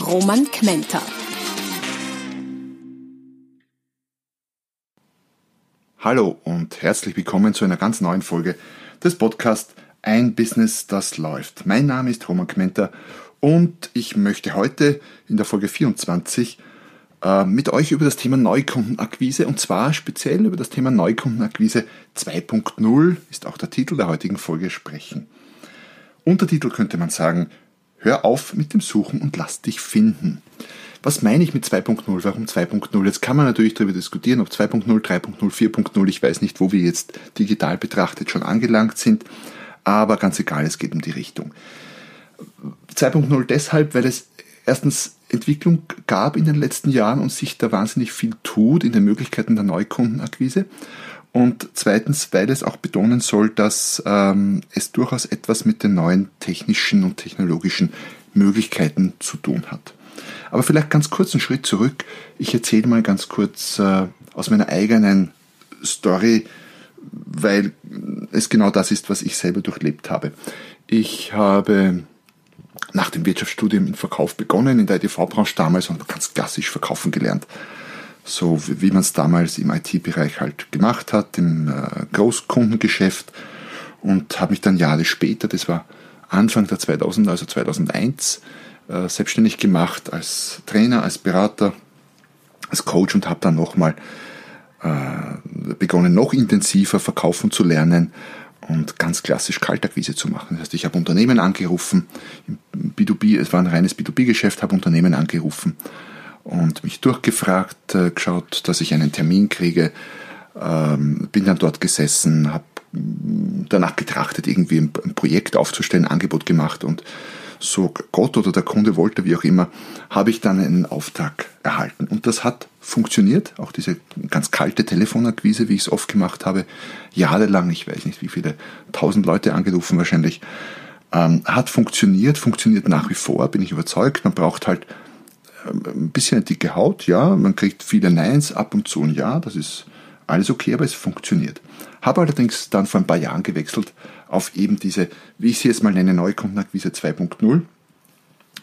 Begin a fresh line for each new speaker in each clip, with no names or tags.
Roman Kmenter.
Hallo und herzlich willkommen zu einer ganz neuen Folge des Podcasts Ein Business, das läuft. Mein Name ist Roman Kmenter und ich möchte heute in der Folge 24 äh, mit euch über das Thema Neukundenakquise und zwar speziell über das Thema Neukundenakquise 2.0 ist auch der Titel der heutigen Folge sprechen. Untertitel könnte man sagen, hör auf mit dem Suchen und lass dich finden. Was meine ich mit 2.0? Warum 2.0? Jetzt kann man natürlich darüber diskutieren, ob 2.0, 3.0, 4.0, ich weiß nicht, wo wir jetzt digital betrachtet schon angelangt sind, aber ganz egal, es geht um die Richtung. 2.0 deshalb, weil es erstens Entwicklung gab in den letzten Jahren und sich da wahnsinnig viel tut in den Möglichkeiten der Neukundenakquise. Und zweitens, weil es auch betonen soll, dass ähm, es durchaus etwas mit den neuen technischen und technologischen Möglichkeiten zu tun hat. Aber vielleicht ganz kurz einen Schritt zurück. Ich erzähle mal ganz kurz äh, aus meiner eigenen Story, weil es genau das ist, was ich selber durchlebt habe. Ich habe nach dem Wirtschaftsstudium in Verkauf begonnen, in der EDV-Branche damals und ganz klassisch verkaufen gelernt. So wie man es damals im IT-Bereich halt gemacht hat, im äh, Großkundengeschäft und habe mich dann Jahre später, das war Anfang der 2000, also 2001, äh, selbstständig gemacht als Trainer, als Berater, als Coach und habe dann nochmal äh, begonnen, noch intensiver verkaufen zu lernen und ganz klassisch Kaltakquise zu machen. Das heißt, ich habe Unternehmen angerufen, B2B, es war ein reines B2B-Geschäft, habe Unternehmen angerufen und mich durchgefragt, äh, geschaut, dass ich einen Termin kriege, ähm, bin dann dort gesessen, habe danach getrachtet, irgendwie ein Projekt aufzustellen, ein Angebot gemacht und so Gott oder der Kunde wollte, wie auch immer, habe ich dann einen Auftrag erhalten. Und das hat funktioniert, auch diese ganz kalte Telefonakquise, wie ich es oft gemacht habe, jahrelang, ich weiß nicht wie viele, tausend Leute angerufen wahrscheinlich, ähm, hat funktioniert, funktioniert nach wie vor, bin ich überzeugt. Man braucht halt ein bisschen eine dicke Haut, ja, man kriegt viele Neins, ab und zu ein Ja, das ist alles okay, aber es funktioniert. Habe allerdings dann vor ein paar Jahren gewechselt auf eben diese, wie ich sie jetzt mal nenne, Neukundenakquise 2.0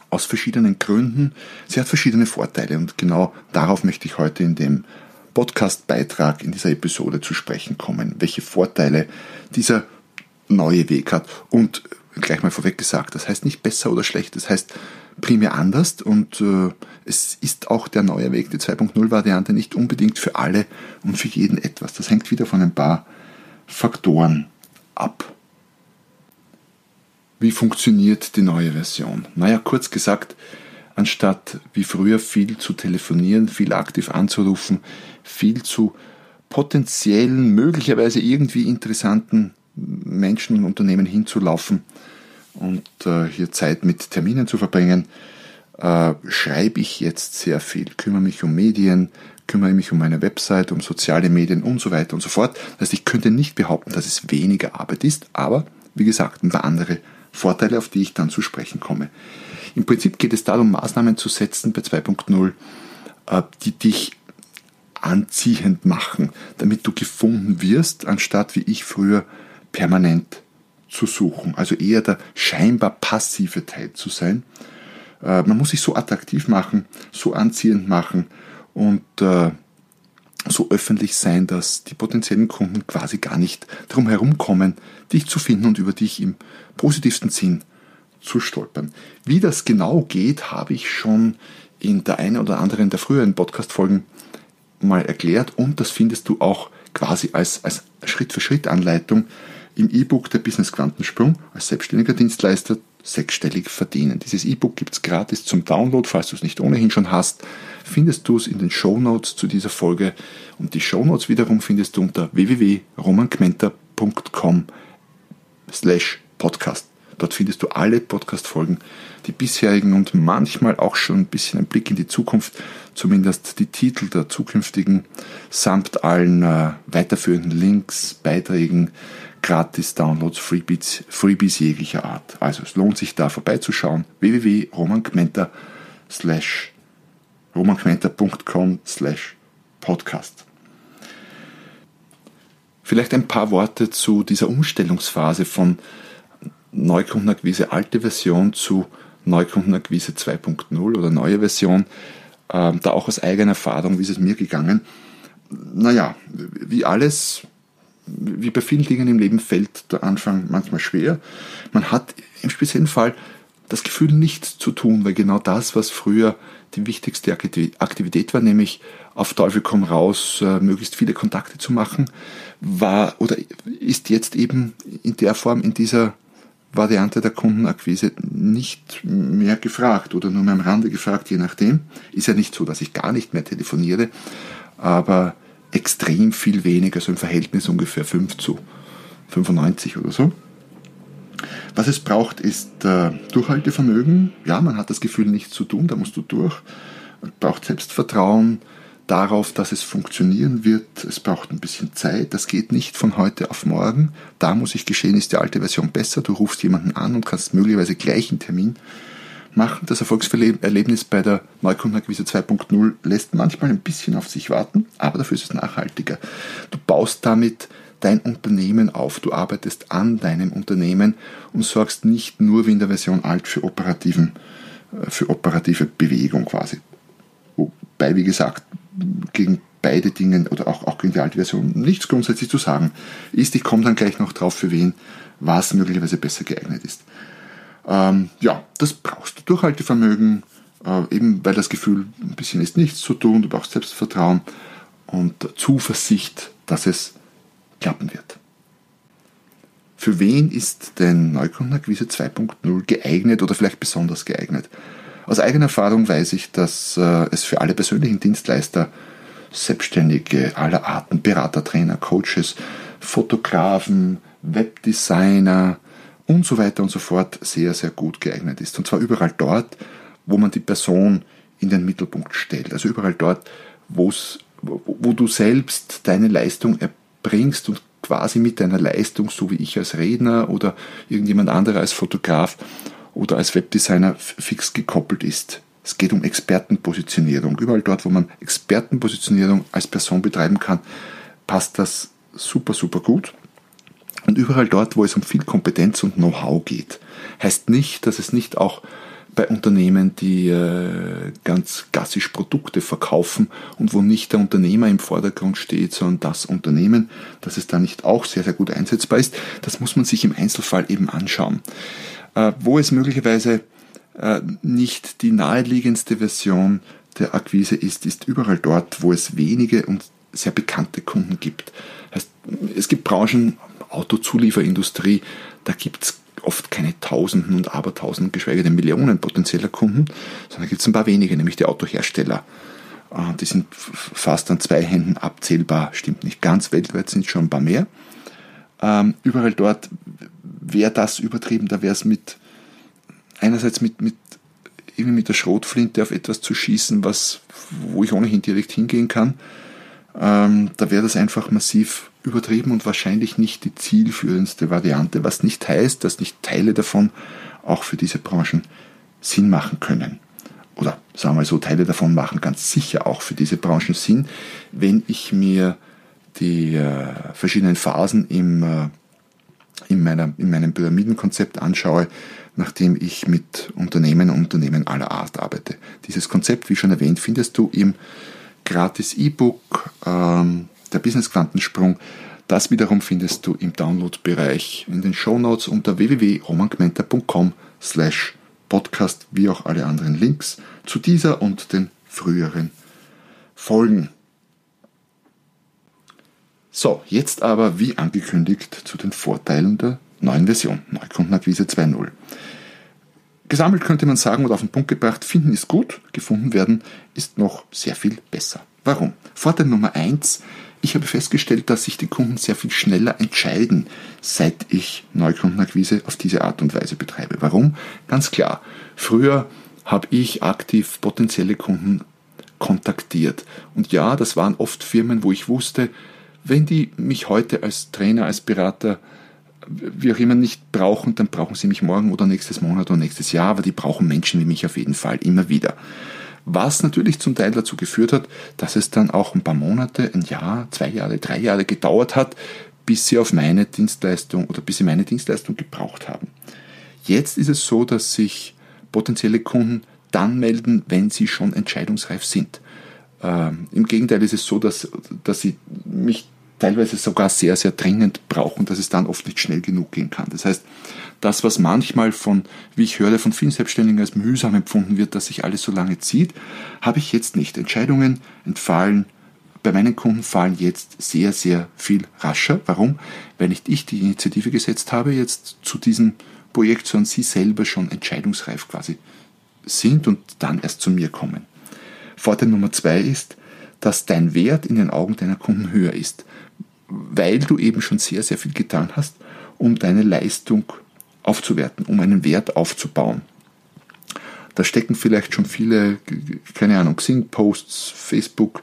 aus verschiedenen Gründen. Sie hat verschiedene Vorteile und genau darauf möchte ich heute in dem Podcast-Beitrag in dieser Episode zu sprechen kommen, welche Vorteile dieser neue Weg hat. Und gleich mal vorweg gesagt, das heißt nicht besser oder schlecht, das heißt primär anders und äh, es ist auch der neue Weg, die 2.0-Variante, nicht unbedingt für alle und für jeden etwas. Das hängt wieder von ein paar Faktoren ab. Wie funktioniert die neue Version? Naja, kurz gesagt, anstatt wie früher viel zu telefonieren, viel aktiv anzurufen, viel zu potenziellen, möglicherweise irgendwie interessanten Menschen und Unternehmen hinzulaufen und äh, hier Zeit mit Terminen zu verbringen, äh, schreibe ich jetzt sehr viel, kümmere mich um Medien, kümmere mich um meine Website, um soziale Medien und so weiter und so fort. Das heißt, ich könnte nicht behaupten, dass es weniger Arbeit ist, aber wie gesagt, ein paar andere Vorteile, auf die ich dann zu sprechen komme. Im Prinzip geht es darum, Maßnahmen zu setzen bei 2.0, äh, die dich anziehend machen, damit du gefunden wirst, anstatt wie ich früher permanent zu suchen. Also eher der scheinbar passive Teil zu sein. Äh, man muss sich so attraktiv machen, so anziehend machen und äh, so öffentlich sein, dass die potenziellen Kunden quasi gar nicht drum herum kommen, dich zu finden und über dich im positivsten Sinn zu stolpern. Wie das genau geht, habe ich schon in der einen oder anderen der früheren Podcast-Folgen mal erklärt und das findest du auch quasi als, als Schritt-für-Schritt-Anleitung im E-Book Der Business Quantensprung als selbstständiger Dienstleister sechsstellig verdienen. Dieses E-Book gibt es gratis zum Download, falls du es nicht ohnehin schon hast. Findest du es in den Show Notes zu dieser Folge und die Show Notes wiederum findest du unter www.romankmenter.com slash podcast. Dort findest du alle Podcast-Folgen, die bisherigen und manchmal auch schon ein bisschen ein Blick in die Zukunft, zumindest die Titel der zukünftigen, samt allen äh, weiterführenden Links, Beiträgen, Gratis-Downloads, Freebies, Freebies jeglicher Art. Also es lohnt sich da vorbeizuschauen. www.romangmenta slash podcast. Vielleicht ein paar Worte zu dieser Umstellungsphase von Neukundenakquise alte Version zu Neukundenakquise 2.0 oder neue Version. Ähm, da auch aus eigener Erfahrung, wie ist es mir gegangen? Naja, wie alles, wie bei vielen Dingen im Leben fällt der Anfang manchmal schwer. Man hat im speziellen Fall das Gefühl, nichts zu tun, weil genau das, was früher die wichtigste Aktivität war, nämlich auf Teufel komm raus, äh, möglichst viele Kontakte zu machen, war oder ist jetzt eben in der Form, in dieser Variante der Kundenakquise nicht mehr gefragt oder nur mehr am Rande gefragt, je nachdem. Ist ja nicht so, dass ich gar nicht mehr telefoniere, aber extrem viel weniger, so im Verhältnis ungefähr 5 zu 95 oder so. Was es braucht, ist äh, Durchhaltevermögen. Ja, man hat das Gefühl, nichts zu tun, da musst du durch. Es braucht Selbstvertrauen darauf, dass es funktionieren wird. Es braucht ein bisschen Zeit. Das geht nicht von heute auf morgen. Da muss ich geschehen, ist die alte Version besser. Du rufst jemanden an und kannst möglicherweise gleich einen Termin machen. Das Erfolgserlebnis bei der Neukundenakquise 2.0 lässt manchmal ein bisschen auf sich warten, aber dafür ist es nachhaltiger. Du baust damit dein Unternehmen auf. Du arbeitest an deinem Unternehmen und sorgst nicht nur wie in der Version alt für, operativen, äh, für operative Bewegung quasi. Wobei, wie gesagt, gegen beide Dinge oder auch, auch gegen die alte Version nichts grundsätzlich zu sagen ist. Ich komme dann gleich noch drauf, für wen was möglicherweise besser geeignet ist. Ähm, ja, das brauchst du. Durchhaltevermögen, äh, eben weil das Gefühl ein bisschen ist nichts zu tun, du brauchst Selbstvertrauen und Zuversicht, dass es klappen wird. Für wen ist denn Neukundenakquise 2.0 geeignet oder vielleicht besonders geeignet? Aus eigener Erfahrung weiß ich, dass äh, es für alle persönlichen Dienstleister, Selbstständige aller Arten, Berater, Trainer, Coaches, Fotografen, Webdesigner und so weiter und so fort sehr, sehr gut geeignet ist. Und zwar überall dort, wo man die Person in den Mittelpunkt stellt. Also überall dort, wo, wo du selbst deine Leistung erbringst bringst und quasi mit deiner Leistung, so wie ich als Redner oder irgendjemand anderer als Fotograf oder als Webdesigner fix gekoppelt ist. Es geht um Expertenpositionierung. Überall dort, wo man Expertenpositionierung als Person betreiben kann, passt das super, super gut. Und überall dort, wo es um viel Kompetenz und Know-how geht. Heißt nicht, dass es nicht auch bei Unternehmen, die äh, ganz klassisch Produkte verkaufen und wo nicht der Unternehmer im Vordergrund steht, sondern das Unternehmen, dass es da nicht auch sehr, sehr gut einsetzbar ist, das muss man sich im Einzelfall eben anschauen. Äh, wo es möglicherweise äh, nicht die naheliegendste Version der Akquise ist, ist überall dort, wo es wenige und sehr bekannte Kunden gibt. Heißt, es gibt Branchen, Autozulieferindustrie, da gibt es oft keine Tausenden und Abertausenden, geschweige denn Millionen potenzieller Kunden, sondern gibt es ein paar wenige, nämlich die Autohersteller. Äh, die sind fast an zwei Händen abzählbar, stimmt nicht ganz, weltweit sind schon ein paar mehr. Ähm, überall dort wäre das übertrieben, da wäre es mit, einerseits mit, mit, irgendwie mit der Schrotflinte auf etwas zu schießen, was, wo ich ohnehin direkt hingehen kann. Ähm, da wäre das einfach massiv übertrieben und wahrscheinlich nicht die zielführendste Variante, was nicht heißt, dass nicht Teile davon auch für diese Branchen Sinn machen können. Oder sagen wir so, Teile davon machen ganz sicher auch für diese Branchen Sinn, wenn ich mir die äh, verschiedenen Phasen im, äh, in, meiner, in meinem Pyramidenkonzept anschaue, nachdem ich mit Unternehmen und Unternehmen aller Art arbeite. Dieses Konzept, wie schon erwähnt, findest du im gratis E-Book ähm, der Business Quantensprung. Das wiederum findest du im Download-Bereich in den Show Notes unter www.romangmenta.com slash podcast, wie auch alle anderen Links zu dieser und den früheren Folgen. So, jetzt aber wie angekündigt zu den Vorteilen der neuen Version, Neukundenakquise 2.0. Gesammelt könnte man sagen oder auf den Punkt gebracht, finden ist gut, gefunden werden ist noch sehr viel besser. Warum? Vorteil Nummer 1 ich habe festgestellt, dass sich die Kunden sehr viel schneller entscheiden, seit ich Neukundenakquise auf diese Art und Weise betreibe. Warum? Ganz klar. Früher habe ich aktiv potenzielle Kunden kontaktiert. Und ja, das waren oft Firmen, wo ich wusste, wenn die mich heute als Trainer, als Berater, wie auch immer nicht brauchen, dann brauchen sie mich morgen oder nächstes Monat oder nächstes Jahr, aber die brauchen Menschen wie mich auf jeden Fall immer wieder. Was natürlich zum Teil dazu geführt hat, dass es dann auch ein paar Monate, ein Jahr, zwei Jahre, drei Jahre gedauert hat, bis sie auf meine Dienstleistung oder bis sie meine Dienstleistung gebraucht haben. Jetzt ist es so, dass sich potenzielle Kunden dann melden, wenn sie schon entscheidungsreif sind. Ähm, Im Gegenteil ist es so, dass, dass sie mich teilweise sogar sehr, sehr dringend brauchen, dass es dann oft nicht schnell genug gehen kann. Das heißt, das, was manchmal von, wie ich höre, von vielen Selbstständigen als mühsam empfunden wird, dass sich alles so lange zieht, habe ich jetzt nicht. Entscheidungen entfallen, bei meinen Kunden fallen jetzt sehr, sehr viel rascher. Warum? Weil nicht ich die Initiative gesetzt habe, jetzt zu diesem Projekt, sondern sie selber schon entscheidungsreif quasi sind und dann erst zu mir kommen. Vorteil Nummer zwei ist, dass dein Wert in den Augen deiner Kunden höher ist, weil du eben schon sehr, sehr viel getan hast, um deine Leistung aufzuwerten, um einen Wert aufzubauen. Da stecken vielleicht schon viele, keine Ahnung, Xing-Posts, Facebook,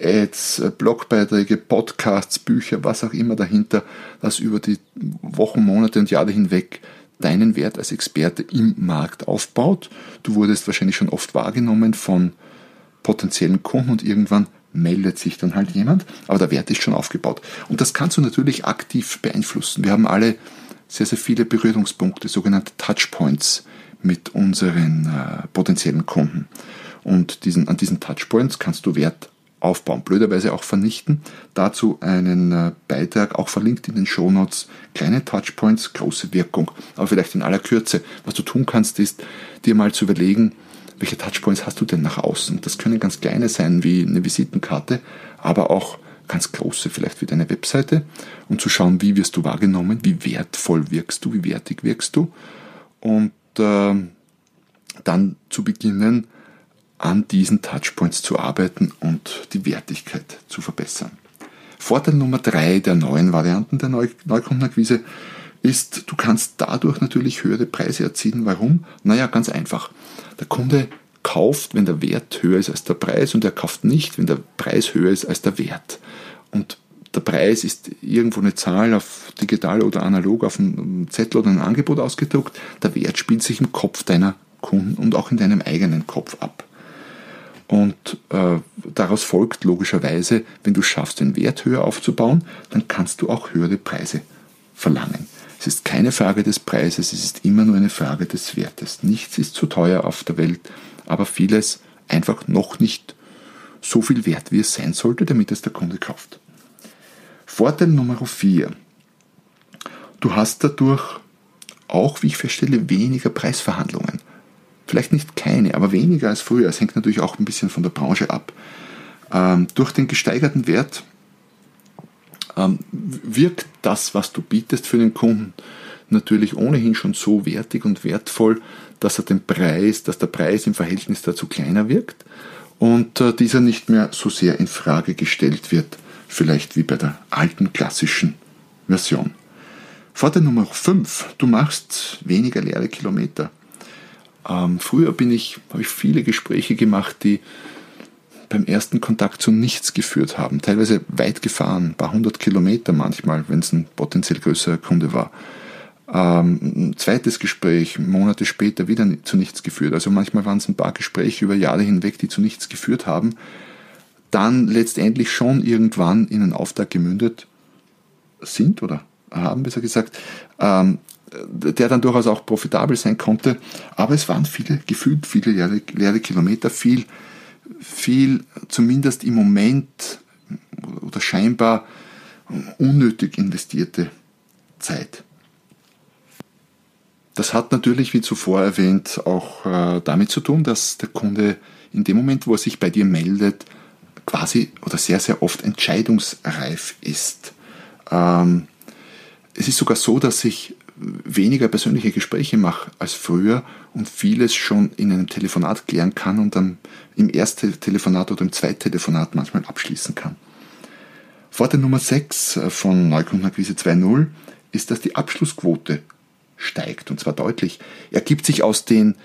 Ads, Blogbeiträge, Podcasts, Bücher, was auch immer dahinter, das über die Wochen, Monate und Jahre hinweg deinen Wert als Experte im Markt aufbaut. Du wurdest wahrscheinlich schon oft wahrgenommen von potenziellen Kunden und irgendwann meldet sich dann halt jemand, aber der Wert ist schon aufgebaut. Und das kannst du natürlich aktiv beeinflussen. Wir haben alle sehr, sehr viele Berührungspunkte, sogenannte Touchpoints mit unseren äh, potenziellen Kunden. Und diesen, an diesen Touchpoints kannst du Wert aufbauen, blöderweise auch vernichten. Dazu einen äh, Beitrag, auch verlinkt in den Show Notes. Kleine Touchpoints, große Wirkung. Aber vielleicht in aller Kürze. Was du tun kannst, ist, dir mal zu überlegen, welche Touchpoints hast du denn nach außen? Das können ganz kleine sein, wie eine Visitenkarte, aber auch ganz große, vielleicht wie deine Webseite und zu schauen, wie wirst du wahrgenommen, wie wertvoll wirkst du, wie wertig wirkst du und äh, dann zu beginnen, an diesen Touchpoints zu arbeiten und die Wertigkeit zu verbessern. Vorteil Nummer drei der neuen Varianten der Neu Neukundenakquise ist, du kannst dadurch natürlich höhere Preise erzielen. Warum? Naja, ganz einfach. Der Kunde kauft, wenn der Wert höher ist als der Preis und er kauft nicht, wenn der Preis höher ist als der Wert. Und der Preis ist irgendwo eine Zahl auf digital oder analog auf einem Zettel oder ein Angebot ausgedruckt. Der Wert spielt sich im Kopf deiner Kunden und auch in deinem eigenen Kopf ab. Und äh, daraus folgt logischerweise, wenn du schaffst, den Wert höher aufzubauen, dann kannst du auch höhere Preise verlangen. Es ist keine Frage des Preises, es ist immer nur eine Frage des Wertes. Nichts ist zu teuer auf der Welt, aber vieles einfach noch nicht so viel wert, wie es sein sollte, damit es der Kunde kauft. Vorteil Nummer 4. Du hast dadurch auch, wie ich feststelle, weniger Preisverhandlungen. Vielleicht nicht keine, aber weniger als früher. Es hängt natürlich auch ein bisschen von der Branche ab. Ähm, durch den gesteigerten Wert ähm, wirkt das, was du bietest für den Kunden, natürlich ohnehin schon so wertig und wertvoll, dass er den Preis, dass der Preis im Verhältnis dazu kleiner wirkt und äh, dieser nicht mehr so sehr in Frage gestellt wird, vielleicht wie bei der alten klassischen Version. Vorteil Nummer 5, du machst weniger leere Kilometer. Ähm, früher bin ich, habe ich viele Gespräche gemacht, die beim ersten Kontakt zu nichts geführt haben. Teilweise weit gefahren, ein paar hundert Kilometer manchmal, wenn es ein potenziell größerer Kunde war. Ähm, ein zweites Gespräch, Monate später wieder zu nichts geführt. Also manchmal waren es ein paar Gespräche über Jahre hinweg, die zu nichts geführt haben. Dann letztendlich schon irgendwann in einen Auftrag gemündet sind oder haben, besser gesagt, ähm, der dann durchaus auch profitabel sein konnte. Aber es waren viele, gefühlt viele leere, leere Kilometer, viel, viel zumindest im Moment oder scheinbar unnötig investierte Zeit. Das hat natürlich, wie zuvor erwähnt, auch äh, damit zu tun, dass der Kunde in dem Moment, wo er sich bei dir meldet, quasi oder sehr, sehr oft entscheidungsreif ist. Ähm, es ist sogar so, dass ich weniger persönliche Gespräche mache als früher und vieles schon in einem Telefonat klären kann und dann im ersten Telefonat oder im zweiten Telefonat manchmal abschließen kann. Vorteil Nummer 6 von Neukundenakquise 2.0 ist, dass die Abschlussquote steigt und zwar deutlich. Ergibt sich aus den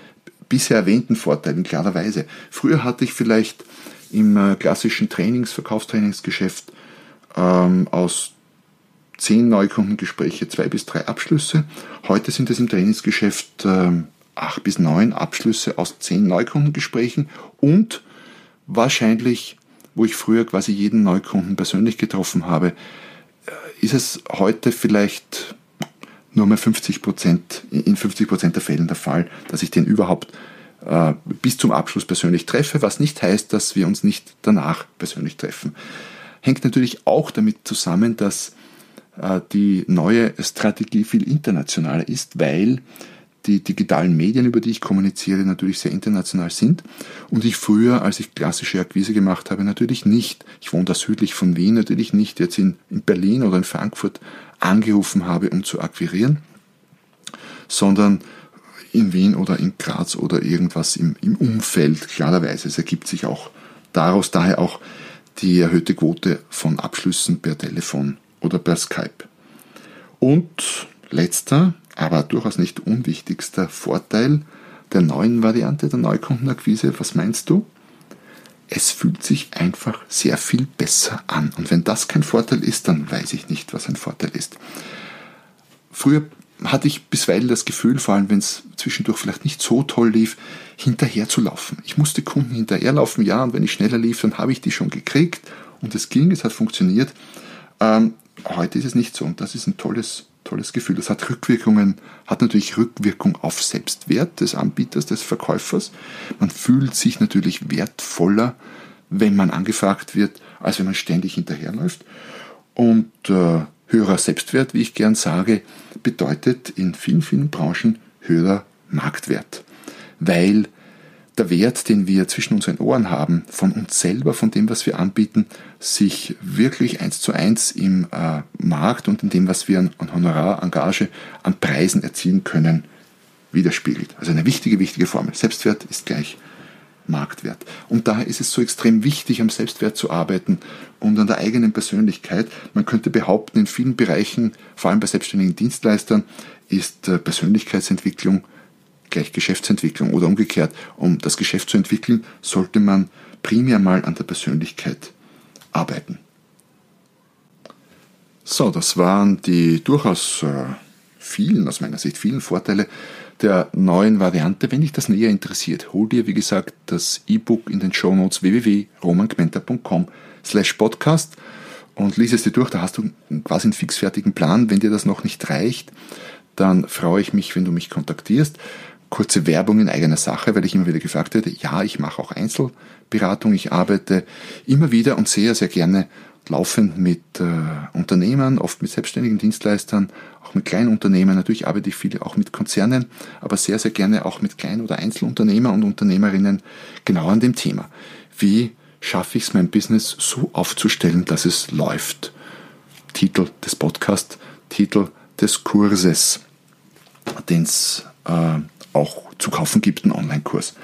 bisher erwähnten Vorteilen klarerweise. Früher hatte ich vielleicht im äh, klassischen Trainings-, Verkaufstrainingsgeschäft ähm, aus zehn Neukundengespräche zwei bis drei Abschlüsse. Heute sind es im Trainingsgeschäft ähm, acht bis neun Abschlüsse aus zehn Neukundengesprächen und wahrscheinlich, wo ich früher quasi jeden Neukunden persönlich getroffen habe, äh, ist es heute vielleicht nur mehr 50 Prozent, in 50 Prozent der Fällen der Fall, dass ich den überhaupt äh, bis zum Abschluss persönlich treffe, was nicht heißt, dass wir uns nicht danach persönlich treffen. Hängt natürlich auch damit zusammen, dass äh, die neue Strategie viel internationaler ist, weil die digitalen Medien, über die ich kommuniziere, natürlich sehr international sind. Und ich früher, als ich klassische Akquise gemacht habe, natürlich nicht, ich wohne da südlich von Wien, natürlich nicht jetzt in, in Berlin oder in Frankfurt angerufen habe, um zu akquirieren, sondern in Wien oder in Graz oder irgendwas im, im Umfeld. Klarerweise, es ergibt sich auch daraus daher auch die erhöhte Quote von Abschlüssen per Telefon oder per Skype. Und letzter, aber durchaus nicht unwichtigster Vorteil der neuen Variante der Neukundenakquise, was meinst du? Es fühlt sich einfach sehr viel besser an. Und wenn das kein Vorteil ist, dann weiß ich nicht, was ein Vorteil ist. Früher hatte ich bisweilen das Gefühl, vor allem wenn es zwischendurch vielleicht nicht so toll lief, hinterher zu laufen. Ich musste Kunden hinterherlaufen, ja, und wenn ich schneller lief, dann habe ich die schon gekriegt und es ging, es hat funktioniert. Ähm, heute ist es nicht so und das ist ein tolles, tolles Gefühl. Das hat Rückwirkungen, hat natürlich Rückwirkung auf Selbstwert des Anbieters, des Verkäufers. Man fühlt sich natürlich wertvoller, wenn man angefragt wird, als wenn man ständig hinterherläuft. Und äh, höherer Selbstwert, wie ich gern sage, bedeutet in vielen, vielen Branchen höherer Marktwert. Weil der Wert, den wir zwischen unseren Ohren haben, von uns selber, von dem, was wir anbieten, sich wirklich eins zu eins im äh, Markt und in dem, was wir an, an Honorar, Engage, an Preisen erzielen können, widerspiegelt. Also eine wichtige, wichtige Formel. Selbstwert ist gleich Marktwert. Und daher ist es so extrem wichtig, am Selbstwert zu arbeiten und an der eigenen Persönlichkeit. Man könnte behaupten, in vielen Bereichen, vor allem bei selbstständigen Dienstleistern, ist äh, Persönlichkeitsentwicklung gleich Geschäftsentwicklung oder umgekehrt. Um das Geschäft zu entwickeln, sollte man primär mal an der Persönlichkeit arbeiten. So, das waren die durchaus äh, vielen, aus meiner Sicht, vielen Vorteile der neuen Variante. Wenn dich das näher interessiert, hol dir, wie gesagt, das E-Book in den Shownotes www.romangmenta.com slash podcast und lies es dir durch. Da hast du quasi einen fixfertigen Plan. Wenn dir das noch nicht reicht, dann freue ich mich, wenn du mich kontaktierst kurze Werbung in eigener Sache, weil ich immer wieder gefragt werde, ja, ich mache auch Einzelberatung, ich arbeite immer wieder und sehr, sehr gerne laufend mit äh, Unternehmern, oft mit selbstständigen Dienstleistern, auch mit kleinen Unternehmen. Natürlich arbeite ich viel auch mit Konzernen, aber sehr, sehr gerne auch mit Klein- oder Einzelunternehmer und Unternehmerinnen genau an dem Thema. Wie schaffe ich es, mein Business so aufzustellen, dass es läuft? Titel des Podcasts, Titel des Kurses, den es äh, auch zu kaufen gibt, einen Online-Kurs.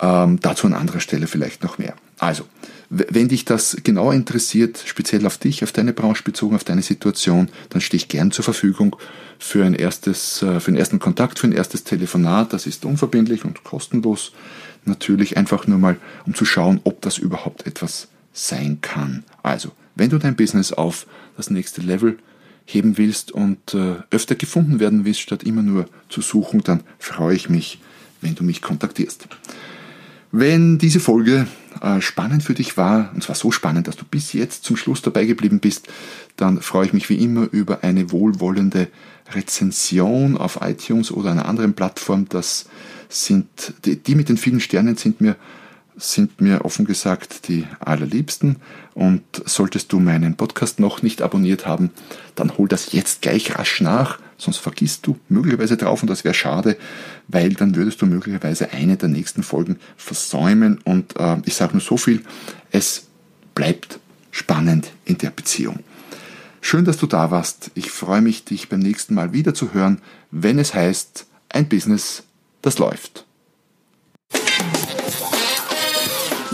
Ähm, dazu an anderer Stelle vielleicht noch mehr. Also, wenn dich das genauer interessiert, speziell auf dich, auf deine Branche bezogen, auf deine Situation, dann stehe ich gern zur Verfügung für ein erstes, äh, für einen ersten Kontakt, für ein erstes Telefonat. Das ist unverbindlich und kostenlos. Natürlich einfach nur mal, um zu schauen, ob das überhaupt etwas sein kann. Also, wenn du dein Business auf das nächste Level heben willst und äh, öfter gefunden werden willst, statt immer nur zu suchen, dann freue ich mich, wenn du mich kontaktierst. Wenn diese Folge äh, spannend für dich war, und zwar so spannend, dass du bis jetzt zum Schluss dabei geblieben bist, dann freue ich mich wie immer über eine wohlwollende Rezension auf iTunes oder einer anderen Plattform. Das sind die, die mit den vielen Sternen sind mir sind mir offen gesagt die allerliebsten. Und solltest du meinen Podcast noch nicht abonniert haben, dann hol das jetzt gleich rasch nach, sonst vergisst du möglicherweise drauf und das wäre schade, weil dann würdest du möglicherweise eine der nächsten Folgen versäumen. Und äh, ich sage nur so viel, es bleibt spannend in der Beziehung. Schön, dass du da warst. Ich freue mich, dich beim nächsten Mal wieder zu hören, wenn es heißt, ein Business, das läuft.